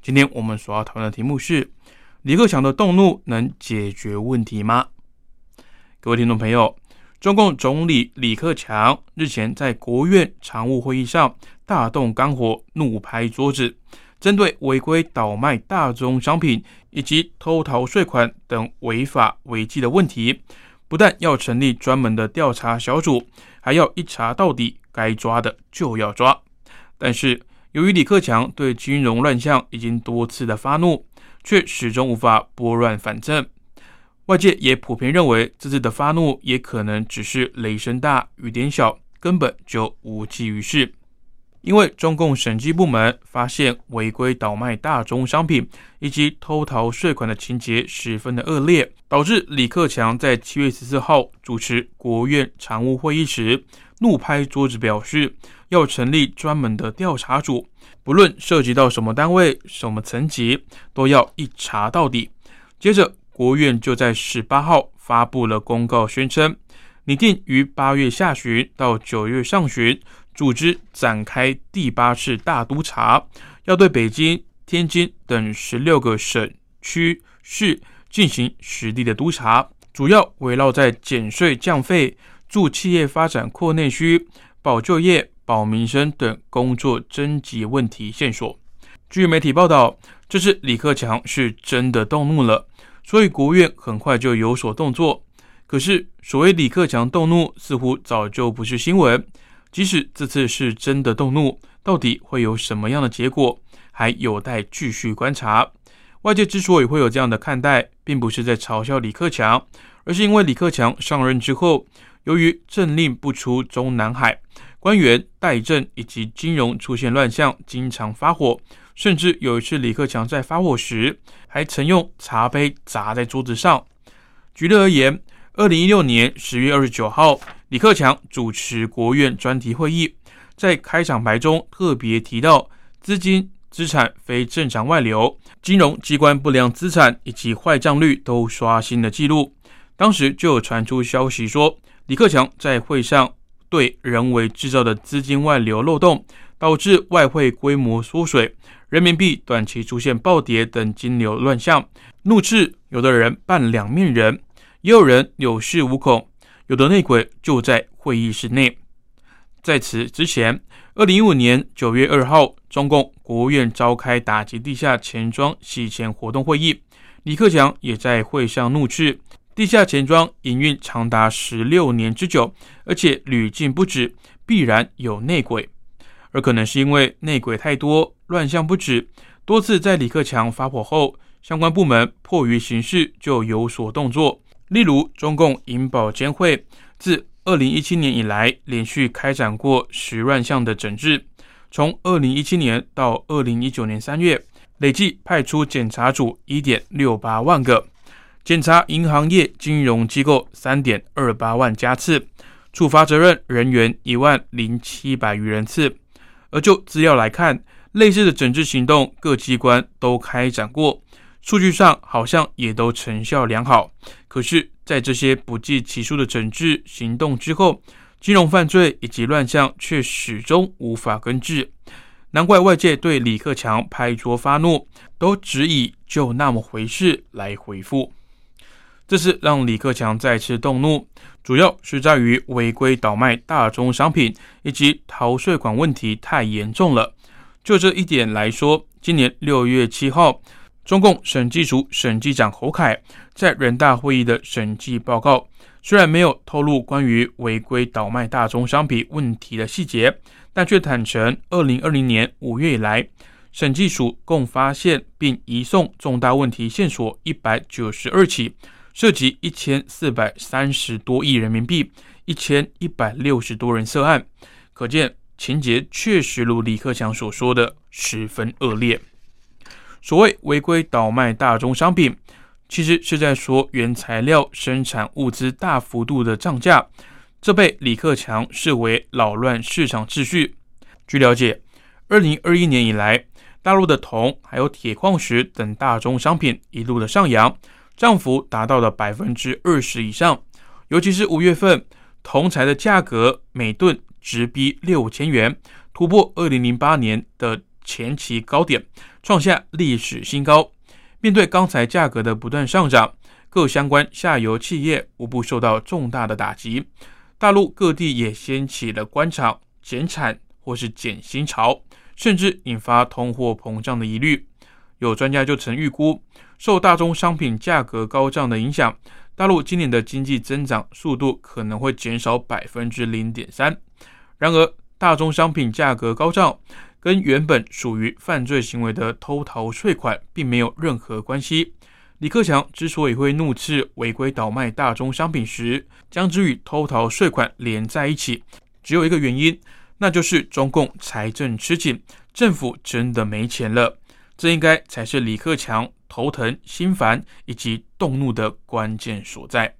今天我们所要讨论的题目是：李克强的动怒能解决问题吗？各位听众朋友，中共总理李克强日前在国务院常务会议上大动肝火，怒拍桌子，针对违规倒卖大宗商品以及偷逃税款等违法违纪的问题，不但要成立专门的调查小组，还要一查到底。该抓的就要抓，但是由于李克强对金融乱象已经多次的发怒，却始终无法拨乱反正。外界也普遍认为，这次的发怒也可能只是雷声大雨点小，根本就无济于事。因为中共审计部门发现违规倒卖大宗商品以及偷逃税款的情节十分的恶劣，导致李克强在七月十四号主持国务院常务会议时。怒拍桌子，表示要成立专门的调查组，不论涉及到什么单位、什么层级，都要一查到底。接着，国务院就在十八号发布了公告，宣称拟定于八月下旬到九月上旬，组织展开第八次大督查，要对北京、天津等十六个省区市进行实地的督查，主要围绕在减税降费。助企业发展、扩内需、保就业、保民生等工作征集问题线索。据媒体报道，这次李克强是真的动怒了，所以国务院很快就有所动作。可是，所谓李克强动怒，似乎早就不是新闻。即使这次是真的动怒，到底会有什么样的结果，还有待继续观察。外界之所以会有这样的看待，并不是在嘲笑李克强，而是因为李克强上任之后。由于政令不出中南海，官员代政以及金融出现乱象，经常发火。甚至有一次，李克强在发火时，还曾用茶杯砸在桌子上。举例而言，二零一六年十月二十九号，李克强主持国务院专题会议，在开场白中特别提到资金资产非正常外流，金融机关不良资产以及坏账率都刷新了纪录。当时就有传出消息说。李克强在会上对人为制造的资金外流漏洞，导致外汇规模缩水，人民币短期出现暴跌等金流乱象，怒斥有的人扮两面人，也有人有恃无恐，有的内鬼就在会议室内。在此之前，二零一五年九月二号，中共国务院召开打击地下钱庄洗钱活动会议，李克强也在会上怒斥。地下钱庄营运长达十六年之久，而且屡禁不止，必然有内鬼。而可能是因为内鬼太多，乱象不止，多次在李克强发火后，相关部门迫于形势就有所动作。例如，中共银保监会自二零一七年以来，连续开展过十乱项的整治，从二零一七年到二零一九年三月，累计派出检查组一点六八万个。检查银行业金融机构三点二八万家次，处罚责任人员一万零七百余人次。而就资料来看，类似的整治行动各机关都开展过，数据上好像也都成效良好。可是，在这些不计其数的整治行动之后，金融犯罪以及乱象却始终无法根治。难怪外界对李克强拍桌发怒，都只以“就那么回事”来回复。这次让李克强再次动怒，主要是在于违规倒卖大宗商品以及逃税款问题太严重了。就这一点来说，今年六月七号，中共审计署审计长侯凯在人大会议的审计报告，虽然没有透露关于违规倒卖大宗商品问题的细节，但却坦承，二零二零年五月以来，审计署共发现并移送重大问题线索一百九十二起。涉及一千四百三十多亿人民币，一千一百六十多人涉案，可见情节确实如李克强所说的十分恶劣。所谓违规倒卖大宗商品，其实是在说原材料生产物资大幅度的涨价，这被李克强视为扰乱市场秩序。据了解，二零二一年以来，大陆的铜还有铁矿石等大宗商品一路的上扬，涨幅达到了百分之二十以上。尤其是五月份，铜材的价格每吨直逼六千元，突破二零零八年的前期高点，创下历史新高。面对钢材价格的不断上涨，各相关下游企业无不受到重大的打击。大陆各地也掀起了关厂、减产或是减薪潮，甚至引发通货膨胀的疑虑。有专家就曾预估，受大宗商品价格高涨的影响。大陆今年的经济增长速度可能会减少百分之零点三。然而，大宗商品价格高涨跟原本属于犯罪行为的偷逃税款并没有任何关系。李克强之所以会怒斥违规倒卖大宗商品时，将之与偷逃税款连在一起，只有一个原因，那就是中共财政吃紧，政府真的没钱了。这应该才是李克强。头疼、心烦以及动怒的关键所在。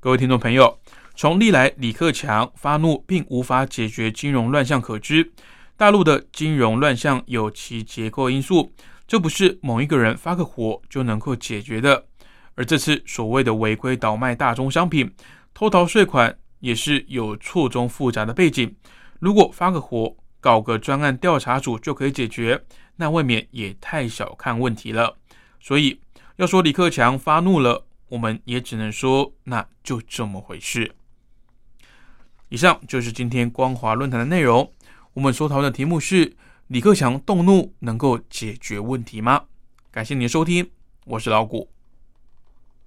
各位听众朋友，从历来李克强发怒并无法解决金融乱象可知，大陆的金融乱象有其结构因素，这不是某一个人发个火就能够解决的。而这次所谓的违规倒卖大宗商品、偷逃税款，也是有错综复杂的背景。如果发个火、搞个专案调查组就可以解决，那未免也太小看问题了。所以要说李克强发怒了，我们也只能说那就这么回事。以上就是今天光华论坛的内容。我们所讨论的题目是：李克强动怒能够解决问题吗？感谢您的收听，我是老谷。